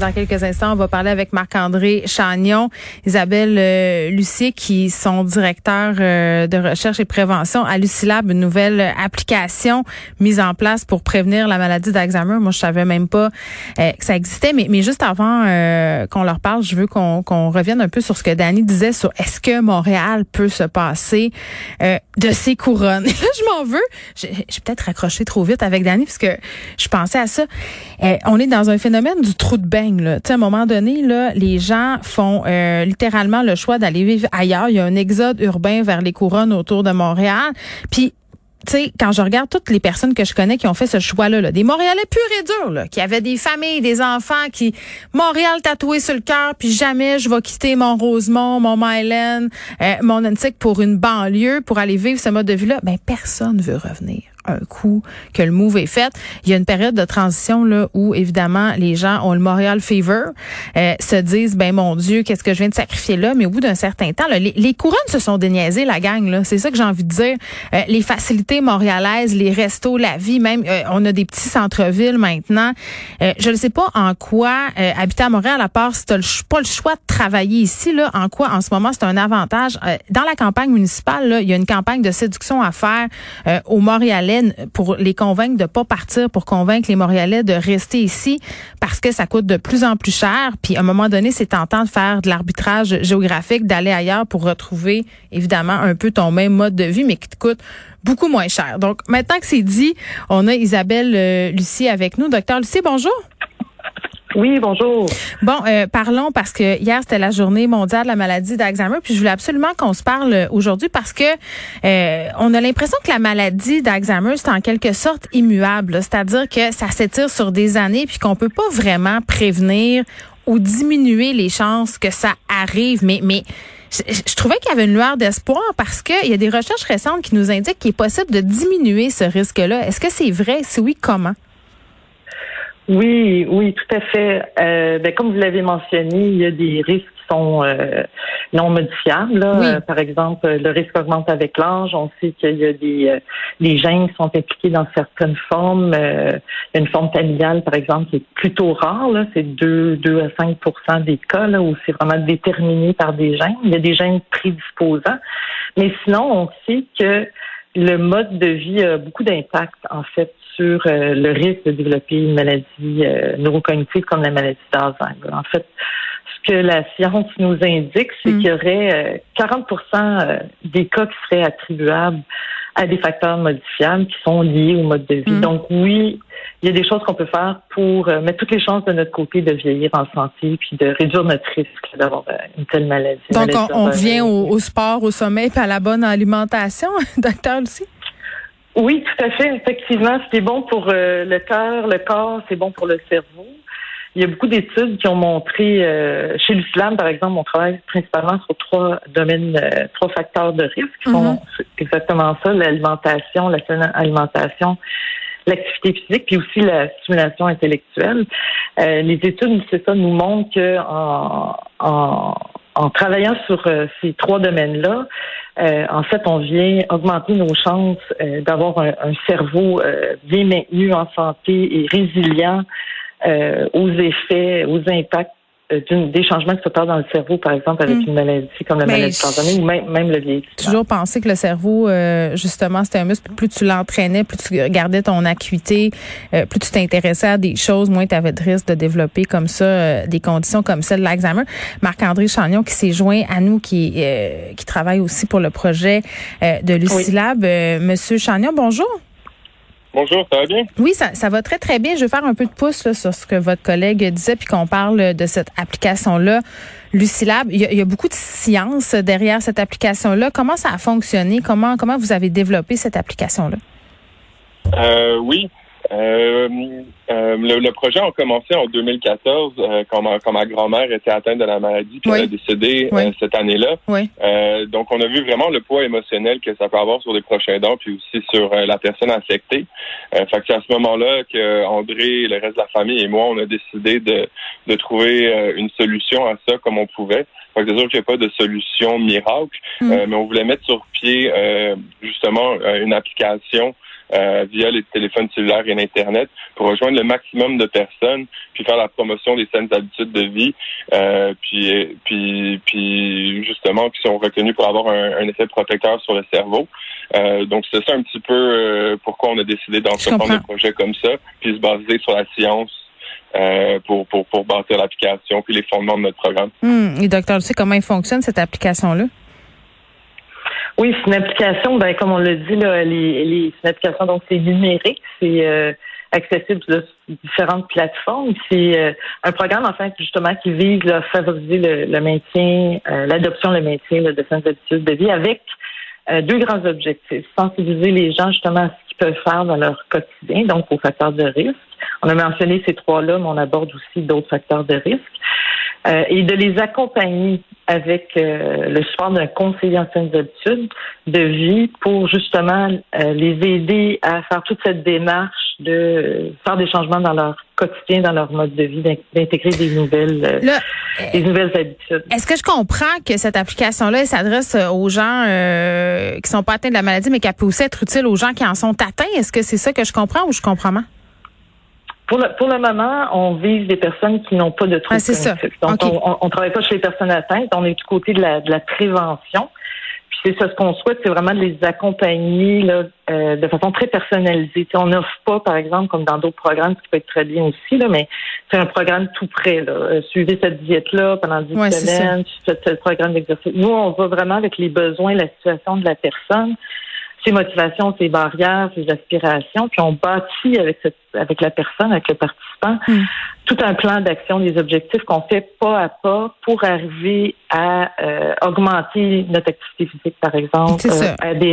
Dans quelques instants, on va parler avec Marc-André Chagnon, Isabelle euh, Lucier, qui sont directeurs euh, de recherche et prévention à Lucilab, une nouvelle application mise en place pour prévenir la maladie d'Alzheimer. Moi, je savais même pas euh, que ça existait, mais, juste avant euh, qu'on leur parle, je veux qu'on revienne un peu sur ce que Danny disait sur est-ce que Montréal peut se passer de ses couronnes. Là, je m'en veux. J'ai peut-être raccroché trop vite avec Danny parce que je pensais à ça. On est dans un phénomène du trou de bain. À un moment donné, là, les gens font euh, littéralement le choix d'aller vivre ailleurs. Il y a un exode urbain vers les couronnes autour de Montréal. Puis tu sais, quand je regarde toutes les personnes que je connais qui ont fait ce choix-là, là, des Montréalais purs et durs, là, qui avaient des familles, des enfants, qui Montréal tatoué sur le cœur, puis jamais je vais quitter mon Rosemont, mon Myland, euh, mon Antique pour une banlieue, pour aller vivre ce mode de vie-là, ben personne veut revenir un coup que le move est fait. Il y a une période de transition là où évidemment les gens ont le Montréal fever, euh, se disent ben mon Dieu qu'est-ce que je viens de sacrifier là, mais au bout d'un certain temps, là, les, les couronnes se sont déniaisées la gang là, c'est ça que j'ai envie de dire. Euh, les facilités montréalaises, les restos, la vie, même euh, on a des petits centres-villes maintenant. Euh, je ne sais pas en quoi euh, habiter à Montréal à part si tu pas le choix de travailler ici là, en quoi en ce moment c'est un avantage. Euh, dans la campagne municipale là, il y a une campagne de séduction à faire aux Montréalais pour les convaincre de pas partir, pour convaincre les Montréalais de rester ici parce que ça coûte de plus en plus cher. Puis à un moment donné, c'est tentant de faire de l'arbitrage géographique, d'aller ailleurs pour retrouver évidemment un peu ton même mode de vie, mais qui te coûte beaucoup moins cher. Donc maintenant que c'est dit, on a Isabelle euh, Lucie avec nous. Docteur Lucie, bonjour. Oui, bonjour. Bon, euh, parlons parce que hier c'était la journée mondiale de la maladie d'Alzheimer, puis je voulais absolument qu'on se parle aujourd'hui parce que euh, on a l'impression que la maladie d'Alzheimer c'est en quelque sorte immuable, c'est-à-dire que ça s'étire sur des années puis qu'on peut pas vraiment prévenir ou diminuer les chances que ça arrive, mais mais je, je trouvais qu'il y avait une lueur d'espoir parce qu'il y a des recherches récentes qui nous indiquent qu'il est possible de diminuer ce risque-là. Est-ce que c'est vrai? Si oui, comment? Oui, oui, tout à fait. Euh, ben, comme vous l'avez mentionné, il y a des risques qui sont euh, non modifiables. là. Oui. Euh, par exemple, le risque augmente avec l'âge. On sait qu'il y a des, euh, des gènes qui sont impliqués dans certaines formes. Euh, il y a une forme familiale, par exemple, qui est plutôt rare. là. C'est 2, 2 à 5% des cas là, où c'est vraiment déterminé par des gènes. Il y a des gènes prédisposants. Mais sinon, on sait que le mode de vie a beaucoup d'impact, en fait, sur euh, le risque de développer une maladie euh, neurocognitive comme la maladie d'Alzheimer. En fait, ce que la science nous indique, c'est Mm. qu'il y aurait euh, 40 euh, des cas qui seraient attribuables à des facteurs modifiables qui sont liés au mode de vie. Mm. Donc oui, il y a des choses qu'on peut faire pour mettre toutes les chances de notre côté de vieillir en santé puis de réduire notre risque d'avoir une telle maladie. Donc maladie on, on au, au sport, au sommeil, puis à la bonne alimentation, docteur Lucie? Oui, tout à fait. Effectivement, c'est bon pour euh, le cœur, le corps, c'est bon pour le cerveau. Il y a beaucoup d'études qui ont montré, euh, chez l'islam, par exemple, on travaille principalement sur trois domaines, euh, trois facteurs de risque qui sont exactement ça, l'alimentation, la saine alimentation, l'activité physique, puis aussi la stimulation intellectuelle. Euh, les études, c'est ça, nous montrent que en, en, en travaillant sur ces trois domaines-là, euh, en fait, on vient augmenter nos chances euh, d'avoir un, cerveau euh, bien maintenu en santé et résilient euh, aux effets, aux impacts des changements qui se passent dans le cerveau, par exemple, avec Mm. une maladie comme la Mais maladie d'Alzheimer ou même, même le vieillissement. toujours pensé que le cerveau, euh, justement, c'était un muscle. Plus tu l'entraînais, plus tu gardais ton acuité, euh, plus tu t'intéressais à des choses, moins tu avais de risque de développer comme ça euh, des conditions comme celle de l'Alzheimer. Marc-André Chagnon qui s'est joint à nous, qui, euh, qui travaille aussi pour le projet euh, de Lucilab. Euh, Monsieur Chagnon, bonjour. Bonjour, ça va bien? Oui, ça, ça va très, très bien. Je vais faire un peu de pouce là, sur ce que votre collègue disait, puis qu'on parle de cette application-là, Lucilab. Il y, a, il y a beaucoup de science derrière cette application-là. Comment ça a fonctionné? Comment, comment vous avez développé cette application-là? Euh, oui. Euh, euh, le, le projet a commencé en 2014 euh, quand, ma, quand ma grand-mère était atteinte de la maladie puis Oui. elle a décédé Oui. euh, cette année-là. Oui. Donc, on a vu vraiment le poids émotionnel que ça peut avoir sur les prochains dents, puis aussi sur la personne affectée. Fait que c'est à ce moment-là que André, le reste de la famille et moi, on a décidé de, de trouver une solution à ça comme on pouvait. c'est sûr qu'il n'y a pas de solution miracle, mm. mais on voulait mettre sur pied justement une application via les téléphones cellulaires et l'Internet pour rejoindre le maximum de personnes, puis faire la promotion des saines habitudes de vie, euh, puis, puis, puis justement qui sont reconnus pour avoir un, effet protecteur sur le cerveau. Euh, donc c'est ça un petit peu pourquoi on a décidé d'entreprendre des projets comme ça, puis se baser sur la science pour, pour, pour bâtir l'application puis les fondements de notre programme. Hum, et docteur, tu sais comment il fonctionne cette application-là? Oui, c'est une application, ben, comme on l'a dit, là, les, c'est une application, donc c'est numérique, c'est euh, accessible sur différentes plateformes. C'est euh, un programme, en fait, justement, qui vise à favoriser le, maintien, euh, l'adoption, le maintien de saines habitudes de vie avec deux grands objectifs. Sensibiliser les gens, justement, à ce qu'ils peuvent faire dans leur quotidien, donc aux facteurs de risque. On a mentionné ces trois-là, mais on aborde aussi d'autres facteurs de risque. Et de les accompagner avec euh, le support d'un conseiller en saines habitudes de vie pour justement euh, les aider à faire toute cette démarche de euh, faire des changements dans leur quotidien, dans leur mode de vie, d'intégrer des nouvelles, des nouvelles habitudes. Est-ce que je comprends que cette application-là s'adresse aux gens qui sont pas atteints de la maladie, mais qu'elle peut aussi être utile aux gens qui en sont atteints? Est-ce que c'est ça que je comprends ou je comprends mal? Pour le, pour le moment, on vise des personnes qui n'ont pas de troubles ah, Donc, on ne travaille pas chez les personnes atteintes. On est du côté de la, de la prévention. Puis c'est ça, ce qu'on souhaite, c'est vraiment de les accompagner là, euh, de façon très personnalisée. on n'offre pas, par exemple, comme dans d'autres programmes, ce qui peut être très bien aussi, là, mais c'est un programme tout prêt. Là. Euh, suivez cette diète-là pendant 10 semaines, suivez ce programme d'exercice. Nous, on va vraiment avec les besoins, la situation de la personne ses motivations, ses barrières, ses aspirations, puis on bâtit avec cette, avec la personne, avec le participant, mm. tout un plan d'action, des objectifs qu'on fait pas à pas pour arriver à euh, augmenter notre activité physique, par exemple, euh, à des